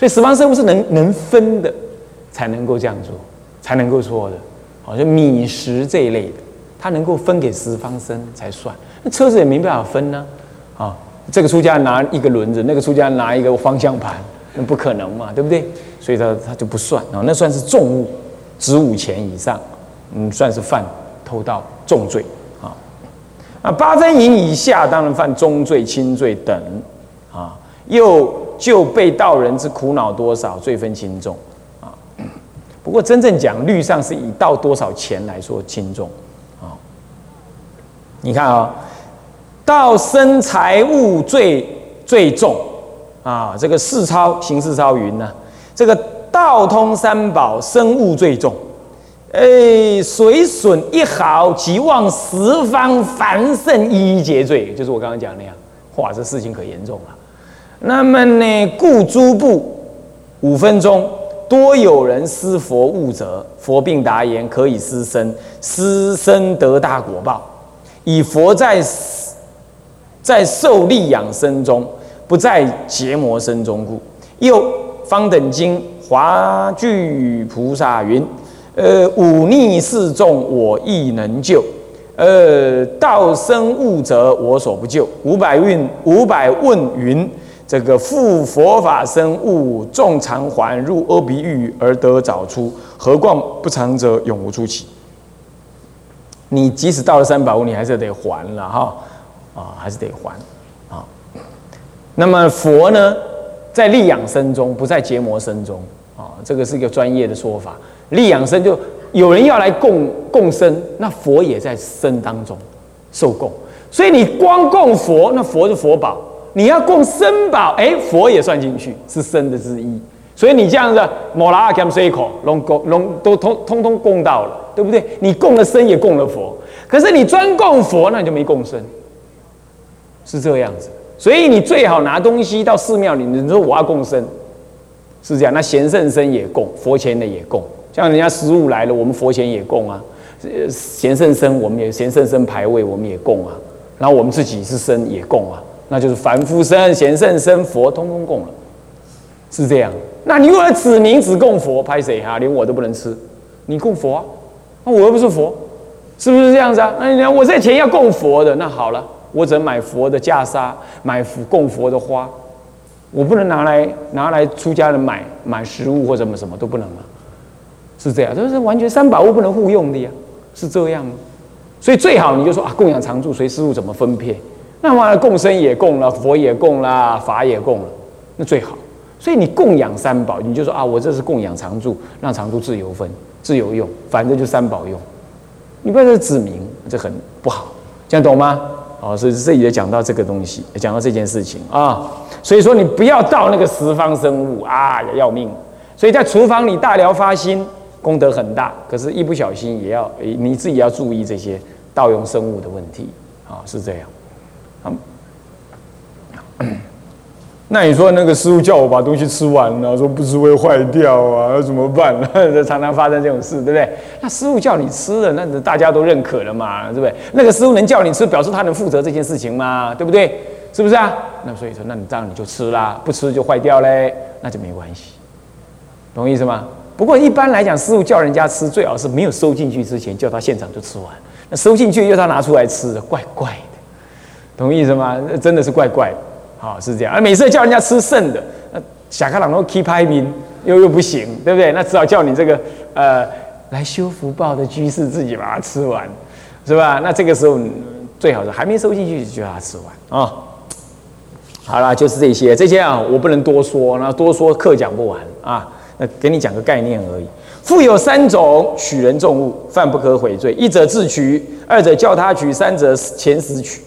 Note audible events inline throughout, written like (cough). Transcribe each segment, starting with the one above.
所以十方生物是能能分的，才能够这样做，才能够说的。好像米食这一类的，它能够分给十方生才算。那车子也没办法分呢，啊，这个出家拿一个轮子，那个出家拿一个方向盘，那不可能嘛，对不对？所以他他就不算啊，那算是重物，值五钱以上，嗯，算是犯偷盗重罪啊。啊，八分银以下当然犯中罪、轻罪等啊。又就被盗人之苦恼多少，罪分轻重啊。不过真正讲律上是以盗多少钱来说轻重啊。你看啊，盗生财物最最重啊。这个四超行四超云呢，这个盗通三宝生物最重。哎，水损一毫，即望十方凡圣一一皆罪，就是我刚刚讲那样。哇，这事情可严重了。那么呢，故诸部五分钟多有人思佛悟者，佛并答言：可以思身，思身得大果报。以佛在在受力养生中，不在结魔身中故。又方等经华具菩萨云。呃，忤逆示众，我亦能救；呃，道生物者，我所不救。五百问，五百问云：这个复佛法生物，众常还入阿鼻狱而得早出，何况不常者，永无出期。你即使到了三宝屋，你还是得还了哈，啊，还是得还啊。那么佛呢，在利养生中，不在结魔生中啊，这个是一个专业的说法。利养生就有人要来供供生，那佛也在生当中受供，所以你光供佛，那佛是佛宝；你要供生宝，哎，佛也算进去，是生的之一。所以你这样子，摩拉阿甘塞口龙供龙都通通通供到了，对不对？你供了生，也供了佛。可是你专供佛，那你就没供生，是这样子。所以你最好拿东西到寺庙里，你说我要供生，是这样。那贤圣生也供，佛前的也供。像人家食物来了，我们佛前也供啊，贤圣生我们也贤圣生牌位我们也供啊，然后我们自己是生也供啊，那就是凡夫生、贤圣生、佛通通供了，是这样。那你如果指名只供佛，拍谁哈？连我都不能吃，你供佛啊？那我又不是佛，是不是这样子啊？那你看我这钱要供佛的，那好了，我只能买佛的袈裟，买供佛的花，我不能拿来拿来出家人买买食物或什么什么都不能啊。是这样，这是完全三宝物不能互用的呀，是这样？所以最好你就说啊，供养常住随师傅怎么分配，那么共生也供了，佛也供了，法也供了，那最好。所以你供养三宝，你就说啊，我这是供养常住，让常住自由分、自由用，反正就三宝用。你不要指明，这很不好，这样懂吗？哦，所以这里也讲到这个东西，讲到这件事情啊。所以说你不要到那个十方生物啊，要命。所以在厨房里大聊发心。功德很大，可是，一不小心也要你自己要注意这些盗用生物的问题啊，是这样。(coughs) 那你说那个师傅叫我把东西吃完了，说不吃会坏掉啊，那怎么办？(laughs) 常常发生这种事，对不对？那师傅叫你吃了，那大家都认可了嘛，对不对？那个师傅能叫你吃，表示他能负责这件事情嘛，对不对？是不是啊？那所以说，那你这样你就吃啦，不吃就坏掉嘞，那就没关系，懂意思吗？不过一般来讲，师傅叫人家吃，最好是没有收进去之前，叫他现场就吃完。那收进去又他拿出来吃，怪怪，同意思吗？真的是怪怪的，好是这样。而每次叫人家吃剩的，那小开朗都 keep 拍兵，又又不行，对不对？那只好叫你这个呃来修福报的居士自己把它吃完，是吧？那这个时候最好是还没收进去就叫他吃完啊。好了，就是这些，这些啊我不能多说，那多说课讲不完啊。那给你讲个概念而已。富有三种取人重物，犯不可悔罪。一者自取，二者叫他取，三者前死取。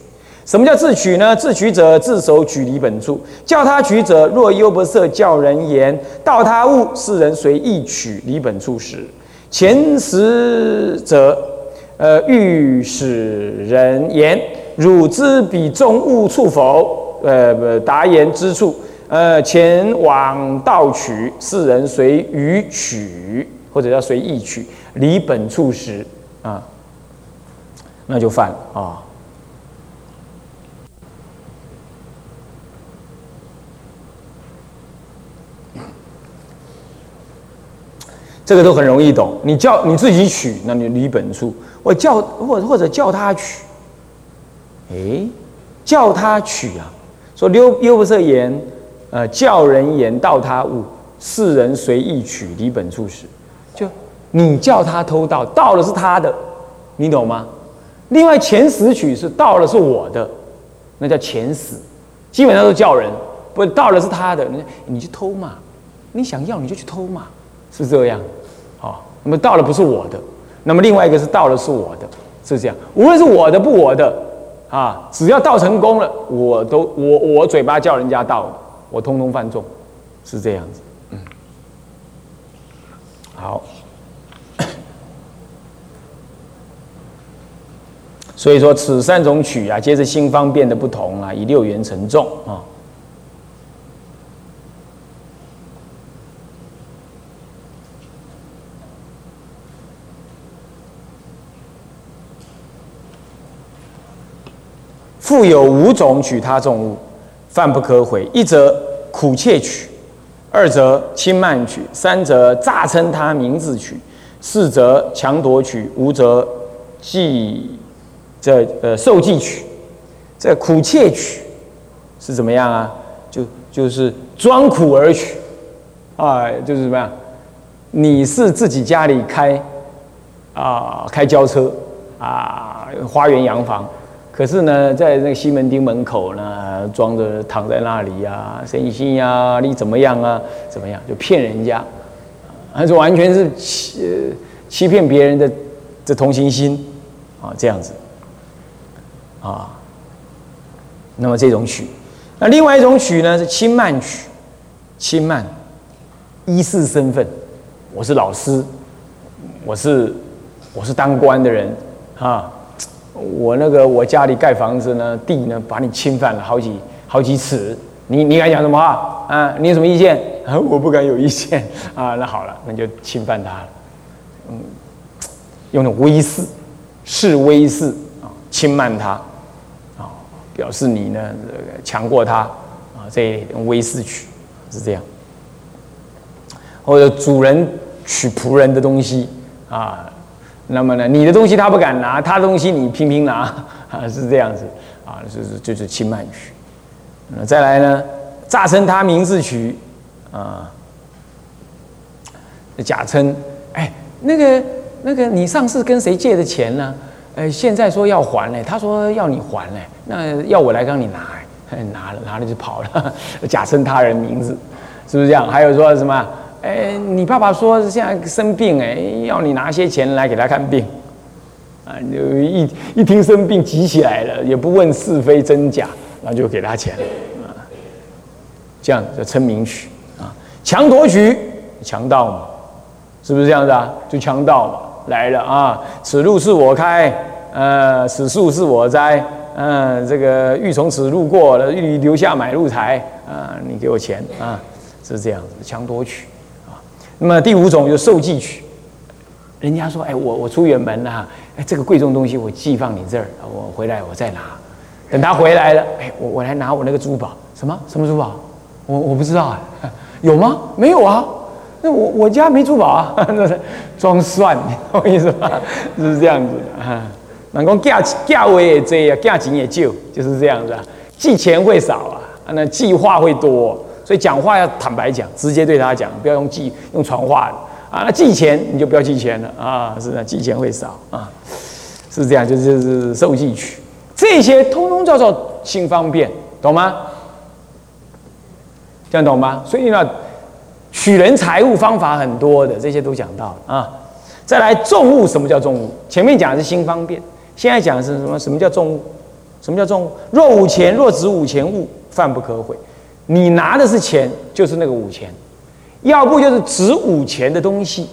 什么叫自取呢？自取者自手取离本处，叫他取者若优不色叫人言盗他物，世人随意取离本处时，前死者，呃，欲使人言汝知彼中物处否？呃，不答言之处。呃，前往盗取，世人随予取，或者叫随意取，离本处时啊，那就犯了啊。这个都很容易懂。你叫你自己取，那你离本处；我叫或或者叫他取，哎，叫他取啊。说优优不色言，呃，叫人言道他物，世人随意取离本处时，就你叫他偷盗，盗的是他的，你懂吗？另外前十取是盗的是我的，那叫前十，基本上都叫人，不盗的是他的，你你去偷嘛，你想要你就去偷嘛，是这样，好，那么到了不是我的，那么另外一个是到了是我的，是这样，无论是我的不我的。啊，只要道成功了，我都我我嘴巴叫人家道，我通通犯众，是这样子。嗯，好。所以说，此三种曲啊，皆是心方便的不同啊，以六缘成众啊。复有五种取他众物，犯不可毁。一则苦切取，二则轻慢取，三则诈称他名字取，四则强夺取，五则计这呃受计取。这苦切取是怎么样啊？就就是装苦而取，啊，就是怎么样？你是自己家里开啊开轿车啊，花园洋房。可是呢，在那个西门町门口呢，装着躺在那里呀，神心呀，你怎么样啊？怎么样？就骗人家，还是完全是欺欺骗别人的这同情心啊，这样子啊。那么这种曲，那另外一种曲呢是轻慢曲，轻慢，依世身份，我是老师，我是我是当官的人啊。我那个我家里盖房子呢，地呢把你侵犯了好几好几尺，你你敢讲什么话啊？你有什么意见？啊，(laughs) 我不敢有意见啊。那好了，那就侵犯他了。嗯，用那威势，示威势啊，轻慢他啊，表示你呢这个强过他啊，这一种威势取是这样。或者主人取仆人的东西啊。那么呢，你的东西他不敢拿，他的东西你拼拼拿，(laughs) 啊，是这样子，啊，就是就是轻慢取。那再来呢，诈称他名字取，啊，假称，哎，那个那个你上次跟谁借的钱呢？呃，现在说要还嘞，他说要你还嘞，那要我来帮你拿哎，拿了拿了就跑了，(laughs) 假称他人名字，是不是这样？还有说什么？哎，你爸爸说现在生病，哎，要你拿些钱来给他看病，啊，就一一听生病急起来了，也不问是非真假，然后就给他钱，啊，这样叫称名取啊，强夺取，强盗嘛，是不是这样子啊？就强盗嘛，来了啊，此路是我开，呃，此树是我栽，嗯，这个欲从此路过了，欲留下买路财，啊，你给我钱啊，是这样子，强夺取。那么第五种就受寄取，人家说：“哎，我我出远门了，哎，这个贵重东西我寄放你这儿，我回来我再拿。等他回来了，哎，我我来拿我那个珠宝，什么什么珠宝？我我不知道啊，(laughs) 有吗？没有啊，那我我家没珠宝啊，那 (laughs) 是装蒜，懂我意思吗？是这样子的啊。那讲价价位也这样，价钱也就就是这样子啊，寄钱会少啊，那计划会多。”所以讲话要坦白讲，直接对他讲，不要用寄用传话的啊。那寄钱你就不要寄钱了啊，是的，寄钱会少啊，是这样，就是就是受寄取，这些通通叫做新方便，懂吗？这样懂吗？所以呢，取人财物方法很多的，这些都讲到了啊。再来重物，什么叫重物？前面讲的是新方便，现在讲的是什么？什么叫重物？什么叫重物？若五钱，若值五钱物，犯不可悔。你拿的是钱，就是那个五钱，要不就是值五钱的东西，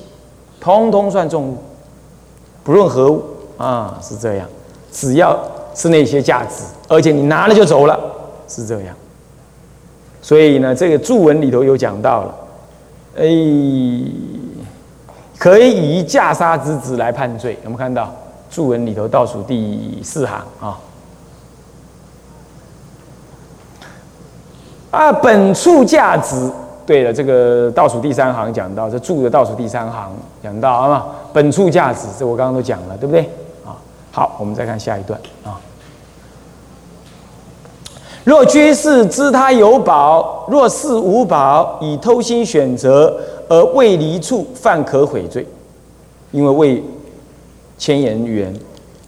通通算重物，不论何物啊，是这样。只要是那些价值，而且你拿了就走了，是这样。所以呢，这个注文里头有讲到了，哎，可以以袈裟之子来判罪。有没有看到注文里头倒数第四行啊？啊，本处价值对了，这个倒数第三行讲到，这住的倒数第三行讲到啊，本处价值，这我刚刚都讲了，对不对？啊，好，我们再看下一段啊。若居士知他有宝，若是无宝，以偷心选择而未离处，犯可悔罪，因为未千言缘，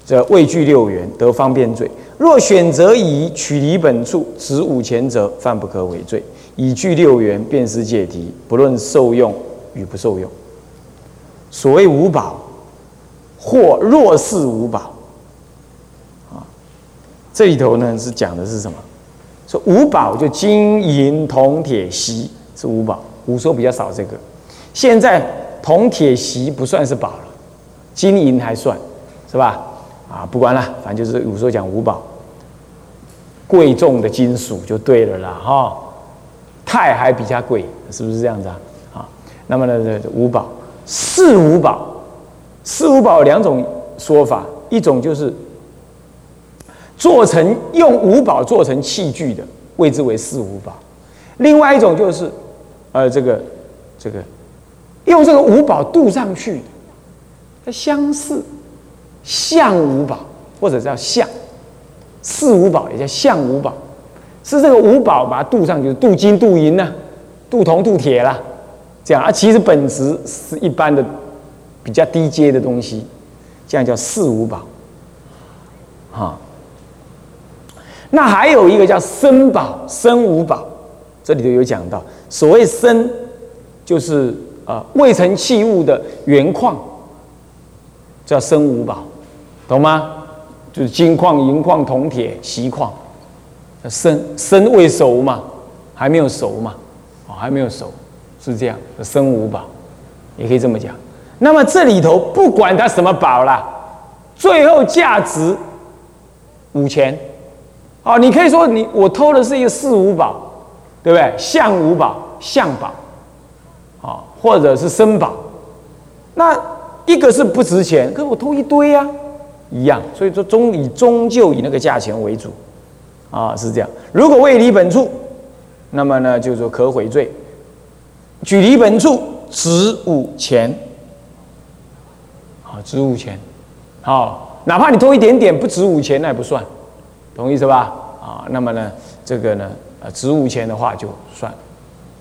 则未具六缘得方便罪。若选择以取离本处，执五钱者，犯不可为罪。以具六缘，便是戒题，不论受用与不受用。所谓五宝，或若是五宝，啊，这里头呢是讲的是什么？说五宝就金银铜铁锡是五宝，古时候比较少这个，现在铜铁锡不算是宝了，金银还算是吧？啊，不管了，反正就是古时候讲五宝，贵重的金属就对了啦，哈。钛还比较贵，是不是这样子啊？啊，那么呢，五宝四五宝，四五宝两种说法，一种就是做成用五宝做成器具的，谓之为四五宝；另外一种就是，呃，这个这个用这个五宝镀上去的，相似像五宝，或者叫象四五宝，也叫象五宝。是这个五宝把它镀上，就是镀金、镀银呐，镀铜、镀铁啦，这样啊。其实本质是一般的比较低阶的东西，这样叫四五宝。哈，那还有一个叫生宝、生五宝，这里头有讲到，所谓生，就是啊未成器物的原矿，叫生五宝，懂吗？就是金矿、银矿、铜铁、锡矿。生生未熟嘛，还没有熟嘛，哦，还没有熟，是这样。生五宝，也可以这么讲。那么这里头不管它什么宝啦，最后价值五钱，哦，你可以说你我偷的是一个四五宝，对不对？象五宝、象宝，啊，或者是生宝，那一个是不值钱，可是我偷一堆呀，一样。所以说终以终究以那个价钱为主。啊，是这样。如果未离本处，那么呢，就是说可悔罪。举离本处，值五钱。好，值五钱。好，哪怕你多一点点，不值五钱，那也不算，懂意思吧？啊，那么呢，这个呢，呃，值五钱的话就算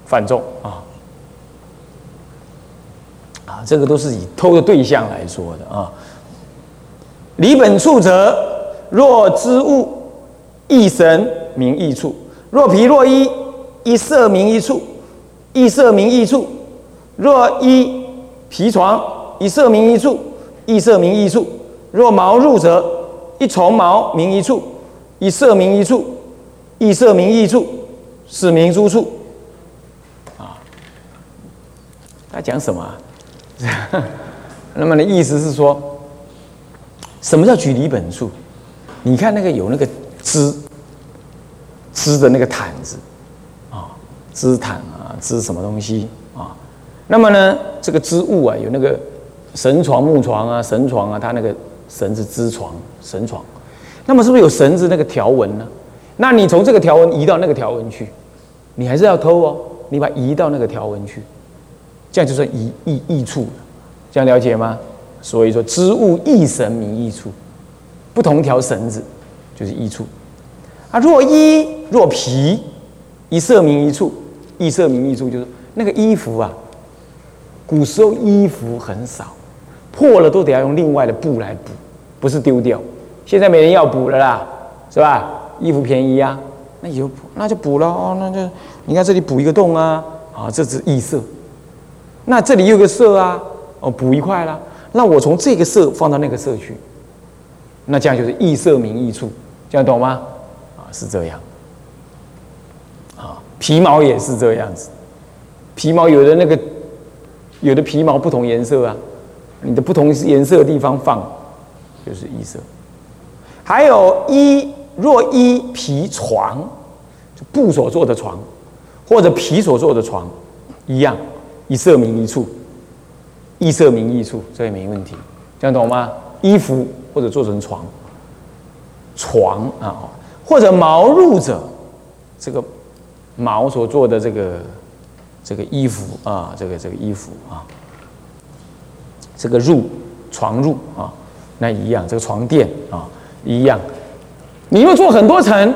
犯重啊。啊，这个都是以偷的对象来说的啊。离本处者，若知物。一神名一处，若皮若衣，一色名一处，一色名一处；若衣皮床，一色名一处，一色名一处；若毛入者，一重毛名一处，一色名一处，一色名一处，是名诸处。啊，他讲什么？(laughs) 那么的意思是说，什么叫举离本处？你看那个有那个。织织的那个毯子啊，织毯啊，织什么东西啊？那么呢，这个织物啊，有那个神床、木床啊，神床啊，它那个绳子织床，神床。那么是不是有绳子那个条纹呢？那你从这个条纹移到那个条纹去，你还是要偷哦。你把移到那个条纹去，这样就算移异异处了。这样了解吗？所以说，织物异神名异处，不同条绳子。就是一处啊，若衣若皮，一色名一处，一色名一处，就是那个衣服啊。古时候衣服很少，破了都得要用另外的布来补，不是丢掉。现在没人要补了啦，是吧？衣服便宜啊，那有补那就补了哦，那就你看这里补一个洞啊，啊，这是异色。那这里有个色啊，哦，补一块啦。那我从这个色放到那个色去，那这样就是异色名异处。这样懂吗？啊，是这样。啊，皮毛也是这样子。皮毛有的那个，有的皮毛不同颜色啊，你的不同颜色的地方放，就是异色。还有衣，若衣皮床，就布所做的床，或者皮所做的床，一样，一色名一处，异色名异处，这也没问题。这样懂吗？衣服或者做成床。床啊，或者毛褥者，这个毛所做的这个这个衣服啊，这个这个衣服啊，这个入床褥啊，那一样，这个床垫啊一样。你又做很多层，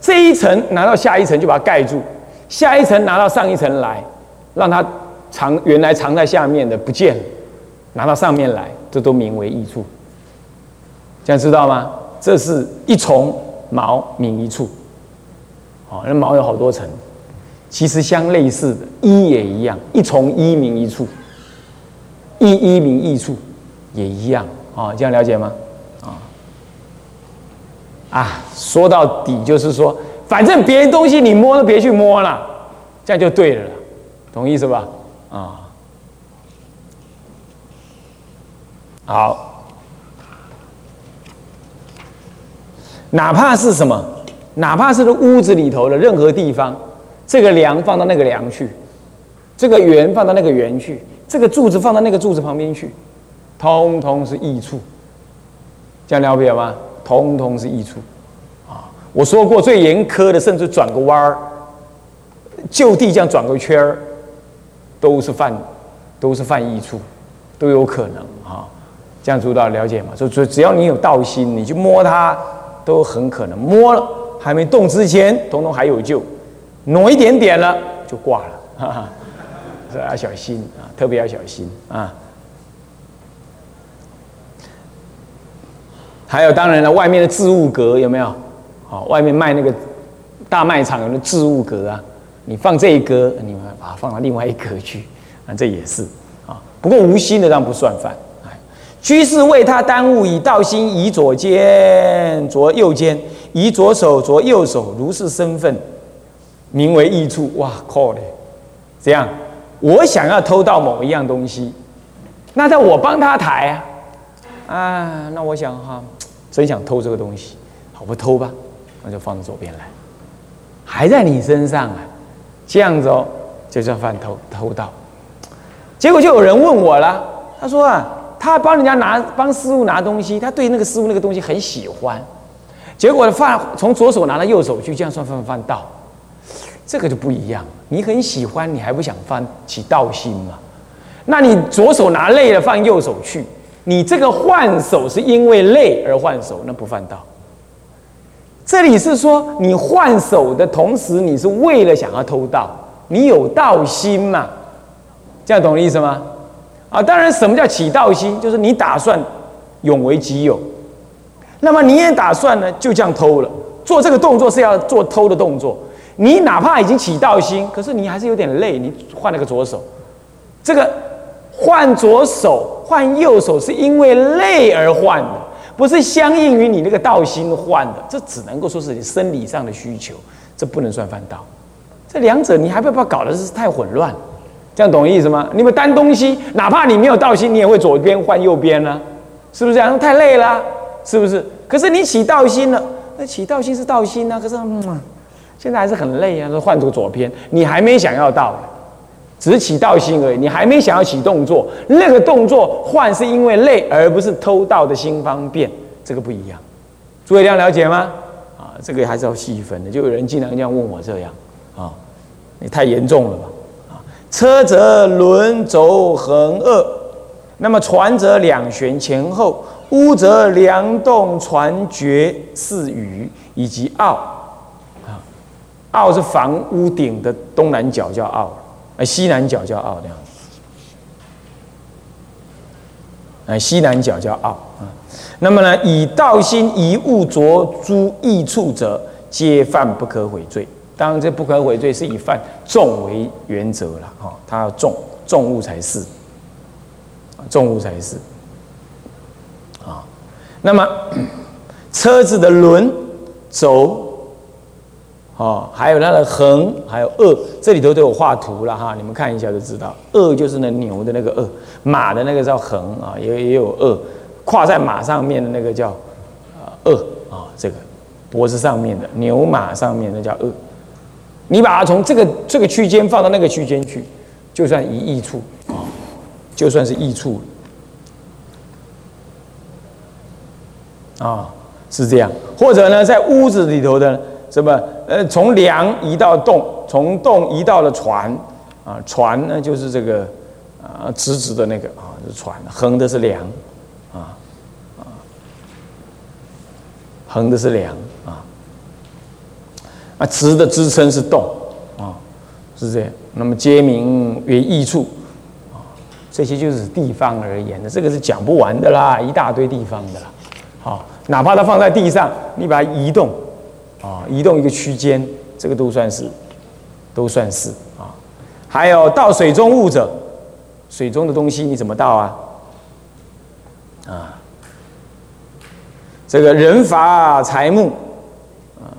这一层拿到下一层就把它盖住，下一层拿到上一层来，让它藏原来藏在下面的不见了，拿到上面来，这都名为异处。这样知道吗？这是一重毛名一处。哦，那毛有好多层，其实相类似的，一也一样，一重一名一处，一一名一处，也一样啊，这样了解吗？啊啊，说到底就是说，反正别人东西你摸都别去摸了，这样就对了，懂意思吧？啊，好，哪怕是什么？哪怕是屋子里头的任何地方，这个梁放到那个梁去，这个圆放到那个圆去，这个柱子放到那个柱子旁边去，通通是益处。这样了解吗？通通是益处。啊，我说过最严苛的，甚至转个弯儿，就地这样转个圈儿，都是犯，都是犯异处，都有可能啊。这样知道了解吗？就只只要你有道心，你去摸它，都很可能摸了。还没动之前，统统还有救；挪一点点了，就挂了。哈哈，这要小心啊，特别要小心啊。还有，当然了，外面的置物格有没有？好，外面卖那个大卖场有那置物格啊，你放这一格，你们把它放到另外一格去啊，这也是啊。不过无心的当然不算犯。居士为他耽误，以道心移左肩，左右肩。以左手左右手，如是身份，名为异处。哇靠嘞！这样，我想要偷到某一样东西，那在我帮他抬啊，啊，那我想哈，真想偷这个东西，好不偷吧？那就放到左边来，还在你身上啊，这样子哦，就叫犯偷偷盗。结果就有人问我了，他说啊，他帮人家拿帮师傅拿东西，他对那个师傅那个东西很喜欢。结果犯从左手拿到右手去，这样算犯不犯盗？这个就不一样。你很喜欢，你还不想犯起盗心吗？那你左手拿累了放右手去，你这个换手是因为累而换手，那不犯盗。这里是说你换手的同时，你是为了想要偷盗，你有盗心嘛？这样懂我意思吗？啊，当然，什么叫起盗心？就是你打算永为己有。那么你也打算呢？就这样偷了，做这个动作是要做偷的动作。你哪怕已经起盗心，可是你还是有点累。你换了个左手，这个换左手换右手是因为累而换的，不是相应于你那个道心换的。这只能够说是你生理上的需求，这不能算犯道。这两者你还不要搞得是太混乱，这样懂意思吗？你们担东西，哪怕你没有道心，你也会左边换右边呢，是不是这样？太累了。是不是？可是你起道心了，那起道心是道心啊。可是，嗯，现在还是很累啊。换做左边，你还没想要到，只起道心而已。你还没想要起动作，那个动作换是因为累，而不是偷盗的心方便，这个不一样。诸位这样了解吗？啊，这个还是要细分的。就有人经常这样问我这样啊，你太严重了吧？啊，车则轮轴横二，那么船则两旋前后。屋则梁栋船绝四隅，以及凹啊，凹是房屋顶的东南角叫凹，哎，西南角叫凹这样子，哎，西南角叫凹啊。那么呢，以道心以物着诸异处者，皆犯不可悔罪。当然，这不可悔罪是以犯重为原则了哈，它要重重物才是，重物才是啊。那么，(clears throat) 车子的轮、轴，哦，还有它的横，还有二，这里头都有画图了哈，你们看一下就知道。二就是那牛的那个二，马的那个叫横啊，也也有二，跨在马上面的那个叫啊二啊，这个脖子上面的牛马上面的叫二。你把它从这个这个区间放到那个区间去，就算一异处啊，就算是异处。啊，是这样，或者呢，在屋子里头的什么，呃，从梁移到洞，从洞移到了船，啊，船呢就是这个啊直直的那个啊是船，横的是梁啊啊，横的是梁啊，啊直的支撑是洞啊，是这样。那么皆名为异处啊，这些就是地方而言的，这个是讲不完的啦，一大堆地方的啦。好，哪怕它放在地上，你把它移动啊，移动一个区间，这个都算是，都算是啊。还有到水中物者，水中的东西你怎么到啊？啊，这个人伐财木啊，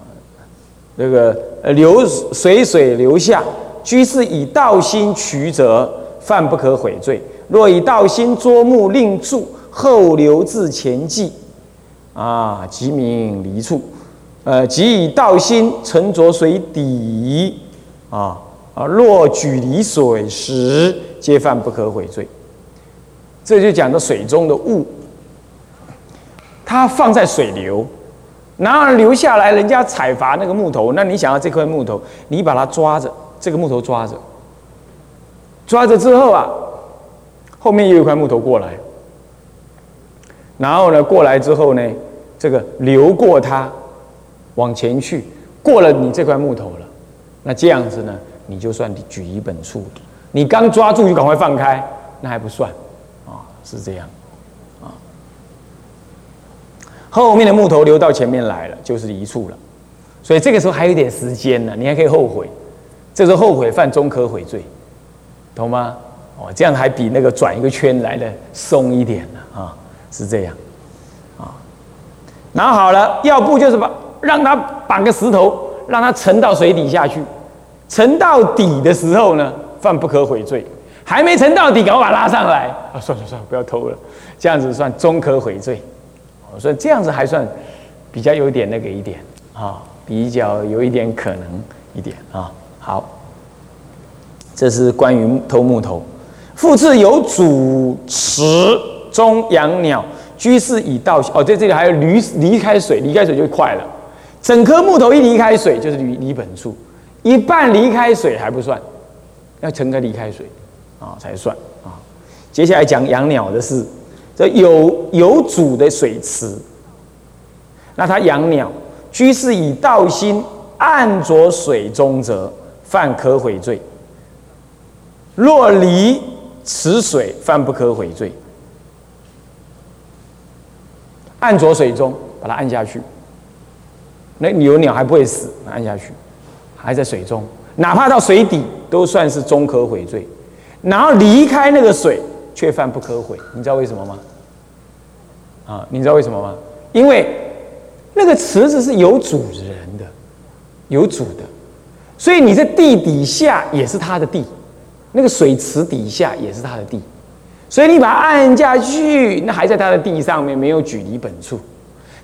这个流水水流下。居士以道心取者，犯不可悔罪；若以道心捉木令住，后流至前际，啊，即名离处。呃，即以道心沉着水底，啊啊，若举离水时，皆犯不可悔罪。这就讲到水中的物，它放在水流，然后流下来，人家采伐那个木头，那你想要这块木头，你把它抓着。这个木头抓着，抓着之后啊，后面又有一块木头过来，然后呢，过来之后呢，这个流过它，往前去，过了你这块木头了，那这样子呢，你就算举一本处。你刚抓住就赶快放开，那还不算，啊，是这样，啊，后面的木头流到前面来了，就是一处了，所以这个时候还有点时间呢，你还可以后悔。这时候后悔犯中可悔罪，懂吗？哦，这样还比那个转一个圈来的松一点呢啊，是这样啊。拿好了，要不就是把让他绑个石头，让他沉到水底下去，沉到底的时候呢，犯不可悔罪，还没沉到底，赶快把他拉上来啊！算了算了，不要偷了，这样子算中可悔罪。所以这样子还算比较有点那个一点啊，比较有一点可能一点啊。好，这是关于偷木头。复次有主池中养鸟，居士以道哦，在这里还有离离开水，离开水就快了。整颗木头一离开水就是离离本处，一半离开水还不算，要整个离开水啊才算啊。接下来讲养鸟的事，这有有主的水池，那他养鸟，居士以道心按着水中者。犯可悔罪。若离此水，犯不可悔罪。按着水中，把它按下去。那有鸟还不会死，按下去，还在水中，哪怕到水底，都算是中可悔罪。然后离开那个水，却犯不可悔。你知道为什么吗？啊，你知道为什么吗？因为那个池子是有主人的，有主的。所以你在地底下也是他的地，那个水池底下也是他的地，所以你把它按下去，那还在他的地上面，没有举离本处。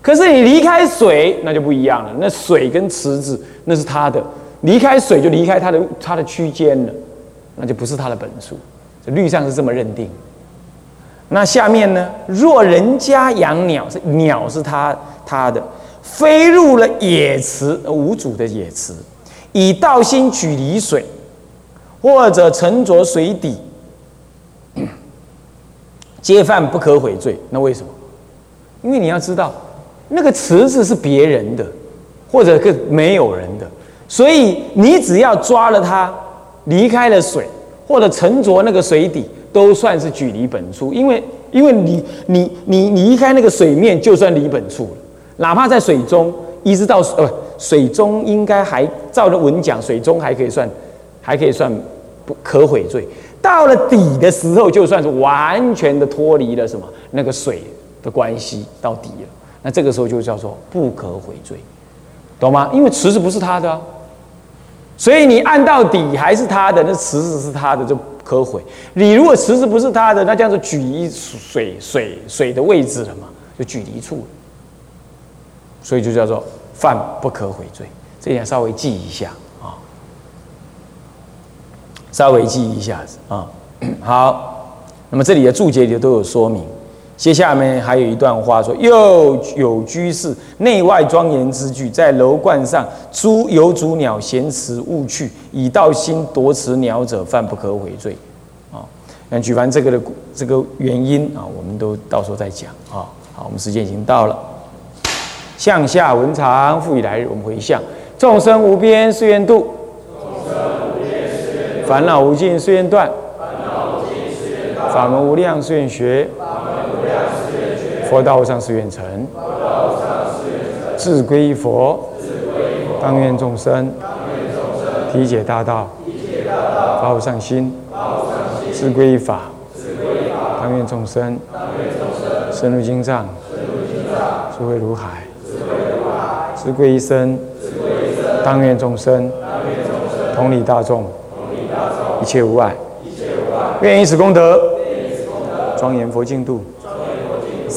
可是你离开水，那就不一样了。那水跟池子那是他的，离开水就离开他的他的区间了，那就不是他的本处。这律上是这么认定。那下面呢？若人家养鸟，是鸟是他他的，飞入了野池，无主的野池。以道心举离水，或者沉着水底，皆犯不可悔罪。那为什么？因为你要知道，那个池子是别人的，或者个没有人的，所以你只要抓了它，离开了水，或者沉着那个水底，都算是举离本处。因为，因为你你你离开那个水面，就算离本处了，哪怕在水中，一直到呃。水中应该还照着文讲，水中还可以算，还可以算不可悔罪。到了底的时候，就算是完全的脱离了什么那个水的关系到底了，那这个时候就叫做不可悔罪，懂吗？因为池子不是他的，所以你按到底还是他的，那池子是他的就可悔。你如果池子不是他的，那这样子举离水水水的位置了嘛，就举离处了，所以就叫做。犯不可悔罪，这点稍微记一下啊，稍微记一下子啊。好，那么这里的注解里都有说明，接下面还有一段话说：又有居士内外庄严之具，在楼观上诸有主鸟衔持勿去，以道心夺持鸟者，犯不可悔罪。啊，那举凡这个的这个原因啊，我们都到时候再讲啊。好，我们时间已经到了。向下文长，复以来日，我们回向：众生无边誓愿度，众生无边誓愿度烦恼无尽誓愿断，法门无量誓愿学。佛道上誓愿成，自归佛，当愿众生体解大道，发上心，自归法，当愿众生深入经藏，智慧如海，自归一生，当愿众生同理大众，一切无碍，愿以此功德庄严佛净土。